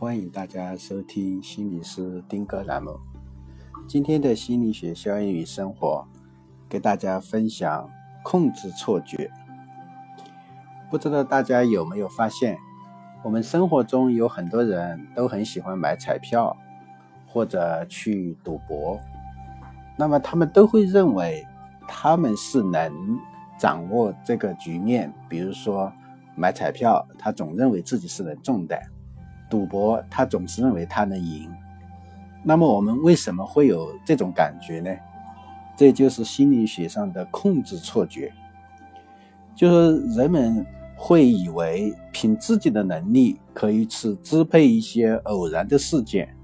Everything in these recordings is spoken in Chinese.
欢迎大家收听心理师丁哥栏目。今天的心理学效应与生活，给大家分享控制错觉。不知道大家有没有发现，我们生活中有很多人都很喜欢买彩票或者去赌博，那么他们都会认为他们是能掌握这个局面。比如说买彩票，他总认为自己是能中的；赌博，他总是认为他能赢。那么我们为什么会有这种感觉呢？这就是心理学上的控制错觉，就是人们。会以为凭自己的能力可以去支配一些偶然的事件，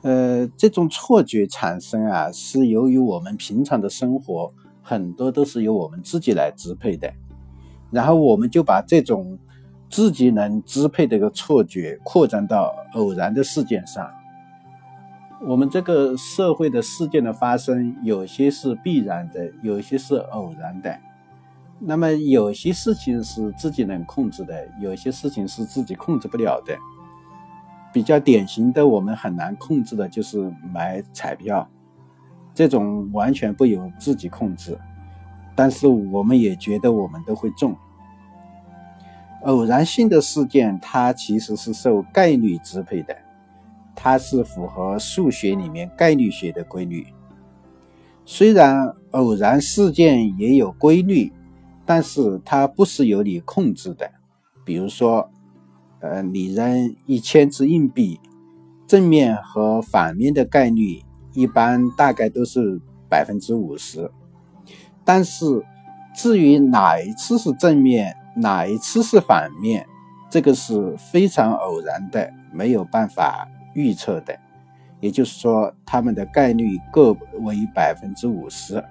呃，这种错觉产生啊，是由于我们平常的生活很多都是由我们自己来支配的，然后我们就把这种自己能支配的一个错觉扩展到偶然的事件上。我们这个社会的事件的发生，有些是必然的，有些是偶然的。那么有些事情是自己能控制的，有些事情是自己控制不了的。比较典型的，我们很难控制的就是买彩票，这种完全不由自己控制，但是我们也觉得我们都会中。偶然性的事件，它其实是受概率支配的，它是符合数学里面概率学的规律。虽然偶然事件也有规律。但是它不是由你控制的，比如说，呃，你扔一千只硬币，正面和反面的概率一般大概都是百分之五十，但是至于哪一次是正面，哪一次是反面，这个是非常偶然的，没有办法预测的，也就是说，它们的概率各为百分之五十。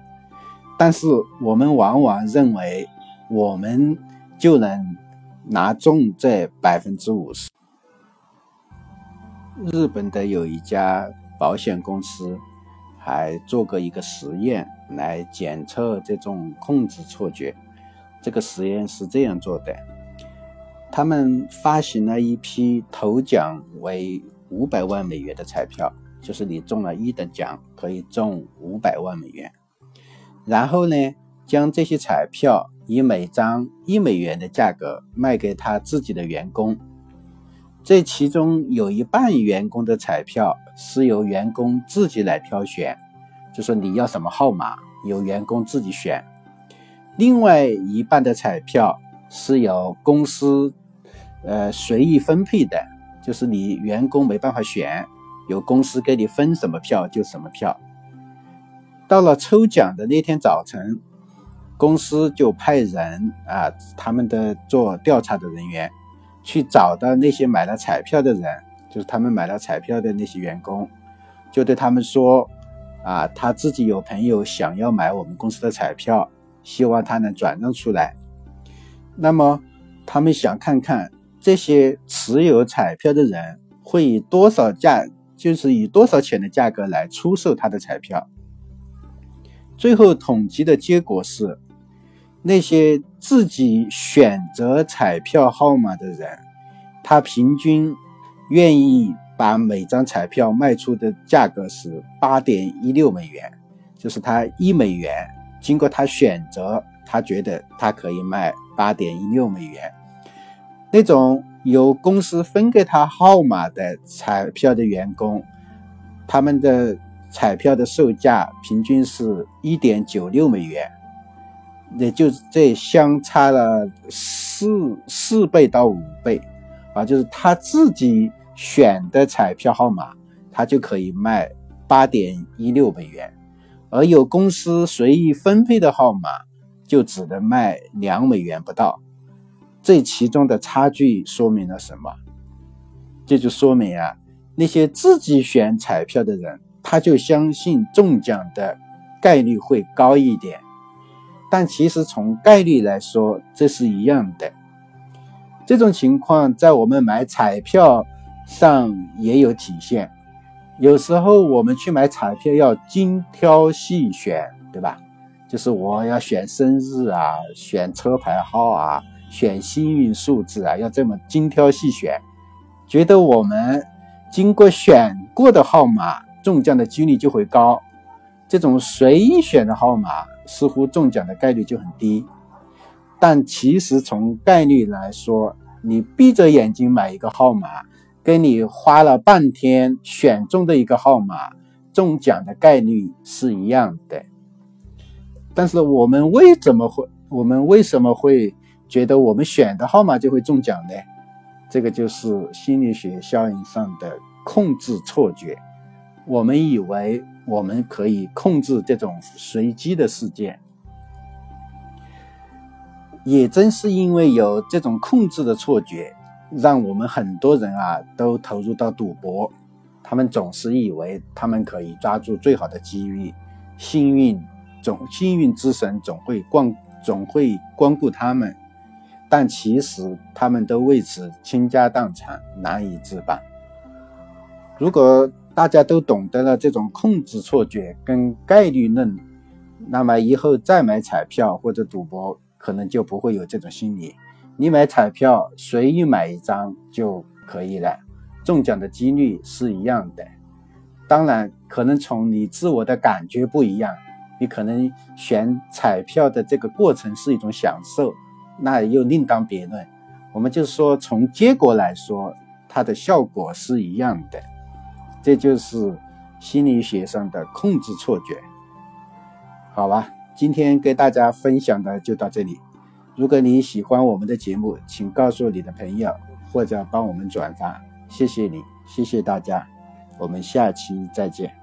但是我们往往认为我们就能拿中这百分之五十。日本的有一家保险公司还做过一个实验来检测这种控制错觉。这个实验是这样做的：他们发行了一批头奖为五百万美元的彩票，就是你中了一等奖可以中五百万美元。然后呢，将这些彩票以每张一美元的价格卖给他自己的员工。这其中有一半员工的彩票是由员工自己来挑选，就说你要什么号码，由员工自己选。另外一半的彩票是由公司呃随意分配的，就是你员工没办法选，由公司给你分什么票就什么票。到了抽奖的那天早晨，公司就派人啊，他们的做调查的人员去找到那些买了彩票的人，就是他们买了彩票的那些员工，就对他们说：“啊，他自己有朋友想要买我们公司的彩票，希望他能转让出来。那么他们想看看这些持有彩票的人会以多少价，就是以多少钱的价格来出售他的彩票。”最后统计的结果是，那些自己选择彩票号码的人，他平均愿意把每张彩票卖出的价格是八点一六美元，就是他一美元，经过他选择，他觉得他可以卖八点一六美元。那种由公司分给他号码的彩票的员工，他们的。彩票的售价平均是一点九六美元，也就是这相差了四四倍到五倍，啊，就是他自己选的彩票号码，他就可以卖八点一六美元，而有公司随意分配的号码，就只能卖两美元不到。这其中的差距说明了什么？这就说明啊，那些自己选彩票的人。他就相信中奖的概率会高一点，但其实从概率来说，这是一样的。这种情况在我们买彩票上也有体现。有时候我们去买彩票要精挑细选，对吧？就是我要选生日啊，选车牌号啊，选幸运数字啊，要这么精挑细选，觉得我们经过选过的号码中奖的几率就会高，这种随意选的号码似乎中奖的概率就很低。但其实从概率来说，你闭着眼睛买一个号码，跟你花了半天选中的一个号码中奖的概率是一样的。但是我们为什么会我们为什么会觉得我们选的号码就会中奖呢？这个就是心理学效应上的控制错觉。我们以为我们可以控制这种随机的事件。也正是因为有这种控制的错觉，让我们很多人啊都投入到赌博。他们总是以为他们可以抓住最好的机遇，幸运总幸运之神总会光总会光顾他们。但其实他们都为此倾家荡产，难以自拔。如果大家都懂得了这种控制错觉跟概率论，那么以后再买彩票或者赌博。可能就不会有这种心理，你买彩票随意买一张就可以了，中奖的几率是一样的。当然，可能从你自我的感觉不一样，你可能选彩票的这个过程是一种享受，那又另当别论。我们就说从结果来说，它的效果是一样的，这就是心理学上的控制错觉，好吧？今天跟大家分享的就到这里。如果你喜欢我们的节目，请告诉你的朋友或者帮我们转发，谢谢你，谢谢大家，我们下期再见。